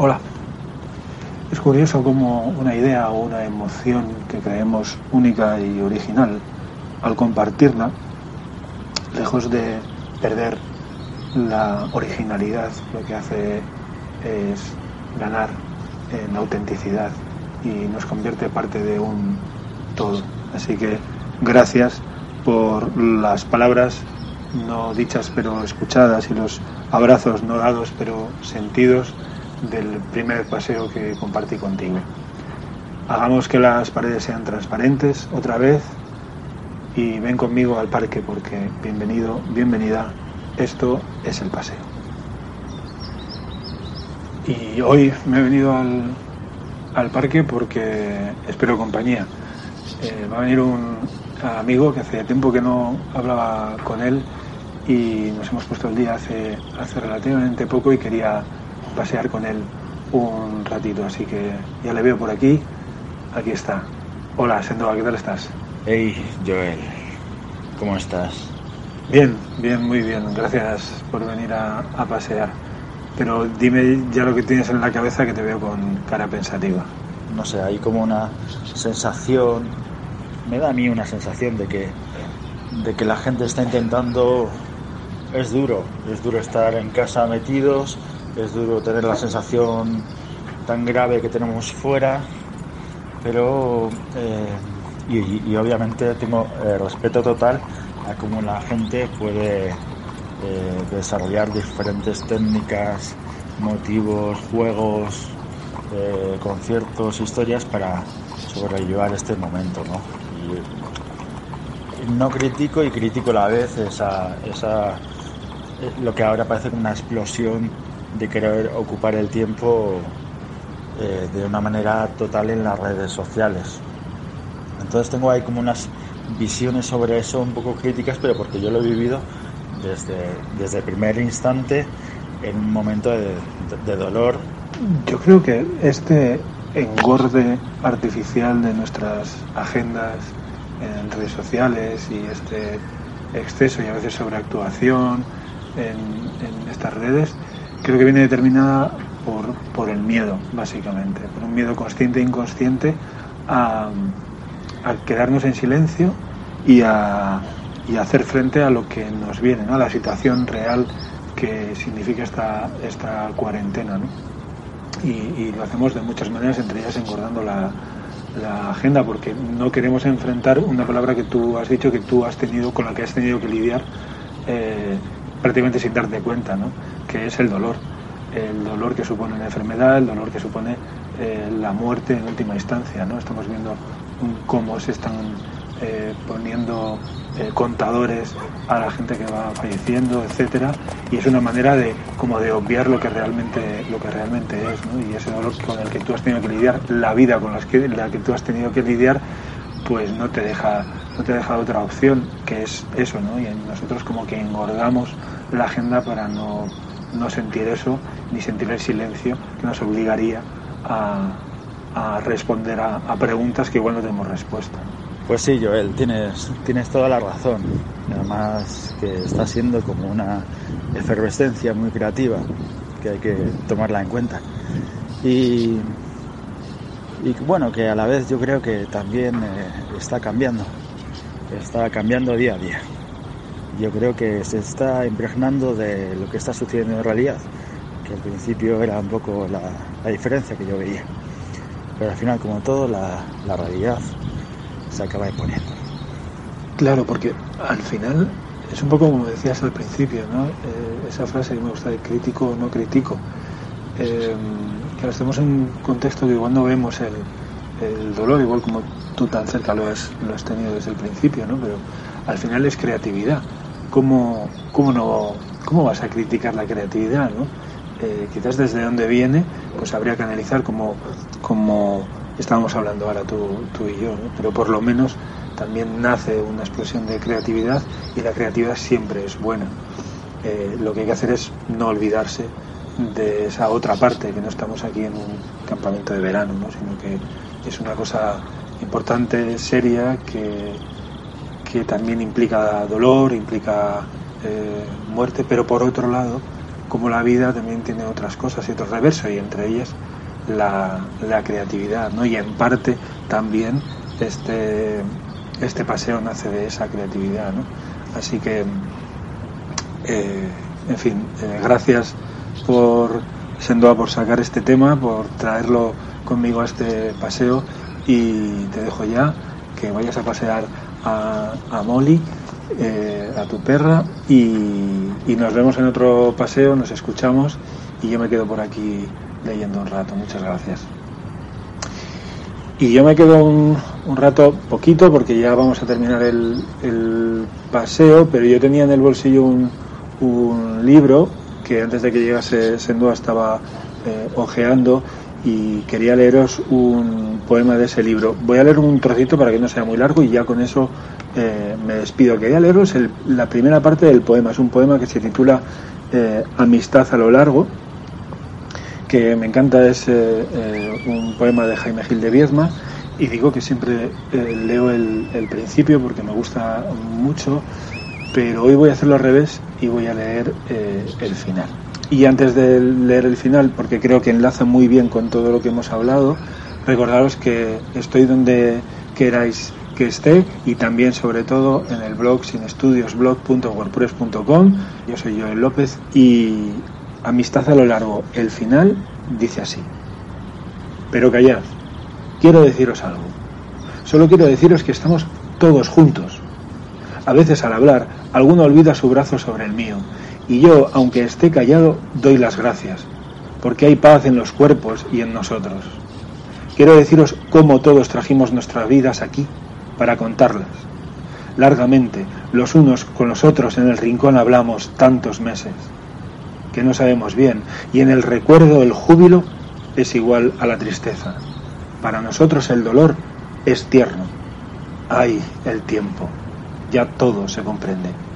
Hola. Es curioso cómo una idea o una emoción que creemos única y original, al compartirla, lejos de perder la originalidad, lo que hace es ganar en autenticidad y nos convierte parte de un todo. Así que gracias por las palabras no dichas pero escuchadas y los abrazos no dados pero sentidos del primer paseo que compartí contigo. Hagamos que las paredes sean transparentes otra vez y ven conmigo al parque porque bienvenido, bienvenida, esto es el paseo. Y hoy me he venido al, al parque porque espero compañía. Eh, va a venir un amigo que hace tiempo que no hablaba con él y nos hemos puesto el día hace, hace relativamente poco y quería pasear con él un ratito, así que ya le veo por aquí. Aquí está. Hola, Sendoa, ¿qué tal estás? Hey, Joel, ¿cómo estás? Bien, bien, muy bien. Gracias por venir a, a pasear. Pero dime ya lo que tienes en la cabeza que te veo con cara pensativa. No sé, hay como una sensación, me da a mí una sensación de que, de que la gente está intentando, es duro, es duro estar en casa metidos, es duro tener la sensación tan grave que tenemos fuera, pero eh, y, obviamente tengo eh, respeto total a cómo la gente puede eh, desarrollar diferentes técnicas, motivos, juegos, conciertos, historias para sobrellevar este momento. ¿no? No critico y critico a la vez esa, esa, lo que ahora parece una explosión de querer ocupar el tiempo eh, de una manera total en las redes sociales. Entonces tengo ahí como unas visiones sobre eso un poco críticas, pero porque yo lo he vivido desde, desde el primer instante en un momento de, dolor. Yo creo que este engorde artificial de nuestras agendas en redes sociales y este exceso y a veces sobreactuación en, en estas redes creo que viene determinada por, por, el miedo, básicamente, por un miedo consciente e inconsciente a, quedarnos en silencio y a, y hacer frente a lo que nos viene, ¿no? a la situación real que significa esta, esta cuarentena. ¿no? Y, lo hacemos de muchas maneras, entre ellas engordando la, la, agenda, porque no queremos enfrentar una palabra que tú has dicho, que tú has tenido, con la que has tenido que lidiar eh, prácticamente sin darte cuenta, ¿no? que es el dolor. El dolor que supone una enfermedad, el dolor que supone eh, la muerte en última instancia. ¿no? Estamos viendo cómo se están eh, poniendo eh, contadores a la gente que va falleciendo, etcétera, y es una manera de como de obviar lo que realmente lo que realmente es, ¿no? y ese dolor con el que tú has tenido que lidiar, la vida con la que tú has tenido que lidiar, pues no te deja no te deja otra opción que es eso, ¿no? Y nosotros como que engordamos la agenda para no, no sentir eso, ni sentir el silencio que nos obligaría a, responder a, a, preguntas que igual no tenemos respuesta. Pues sí, Joel, tienes, tienes toda la razón. Además que está siendo como una efervescencia muy creativa que hay que tomarla en cuenta. Y, y bueno, que a la vez yo creo que también eh, está cambiando, está cambiando día a día yo creo que se está impregnando de lo que está sucediendo en realidad, que al principio era un poco la, la diferencia que yo veía. Pero al final, como todo, la, la realidad se acaba imponiendo. Claro, porque al final es un poco como decías al principio, ¿no? Eh, esa frase que me gusta de crítico o no crítico. Eh, que estamos en un contexto que igual no vemos el, el, dolor, igual como tú tan cerca lo has, lo has tenido desde el principio, ¿no? Pero al final es creatividad. ¿Cómo, cómo, no, ¿Cómo vas a criticar la creatividad, no? eh, quizás desde dónde viene, pues habría que analizar como, como estábamos hablando ahora tú, tú y yo, pero por lo menos también nace una explosión de creatividad y la creatividad siempre es buena. Eh, lo que hay que hacer es no olvidarse de esa otra parte, que no estamos aquí en un campamento de verano, ¿no? sino que es una cosa importante, seria, que, que también implica dolor, implica eh, muerte, pero por otro lado, como la vida también tiene otras cosas y otros reversos, y entre ellas la, la creatividad, ¿no? y en parte también este, este paseo nace de esa creatividad. ¿no? Así que, eh, en fin, eh, gracias por Sendoa por sacar este tema, por traerlo conmigo a este paseo y te dejo ya que vayas a pasear a, a Molly, eh, a tu perra y, nos vemos en otro paseo, nos escuchamos y yo me quedo por aquí leyendo un rato. Muchas gracias. Y yo me quedo un, rato, poquito, porque ya vamos a terminar el, el, paseo, pero yo tenía en el bolsillo un, un libro que antes de que llegase Sendua estaba eh, ojeando y quería leeros un poema de ese libro. Voy a leer un trocito para que no sea muy largo y ya con eso eh, me despido. Quería leeros el, la primera parte del poema. Es un poema que se titula eh, Amistad a lo largo que me encanta es eh, un poema de Jaime Gil de Viedma y digo que siempre leo el, el, principio porque me gusta mucho, pero hoy voy a hacerlo al revés y voy a leer el final. Y antes de leer el final, porque creo que enlaza muy bien con todo lo que hemos hablado, recordaros que estoy donde queráis que esté y también sobre todo en el blog sinestudiosblog.wordpress.com. Yo soy Joel López y Amistad a lo largo. El final dice así. Pero callad, quiero deciros algo. Solo quiero deciros que estamos todos juntos. A veces al hablar, alguno olvida su brazo sobre el mío, y yo, aunque esté callado, doy las gracias, porque hay paz en los cuerpos y en nosotros. Quiero deciros cómo todos trajimos nuestras vidas aquí para contarlas. Largamente, los unos con los otros en el rincón hablamos tantos meses que no sabemos bien, y en el recuerdo el júbilo es igual a la tristeza. Para nosotros el dolor es tierno. Ay, el tiempo. Ya todo se comprende.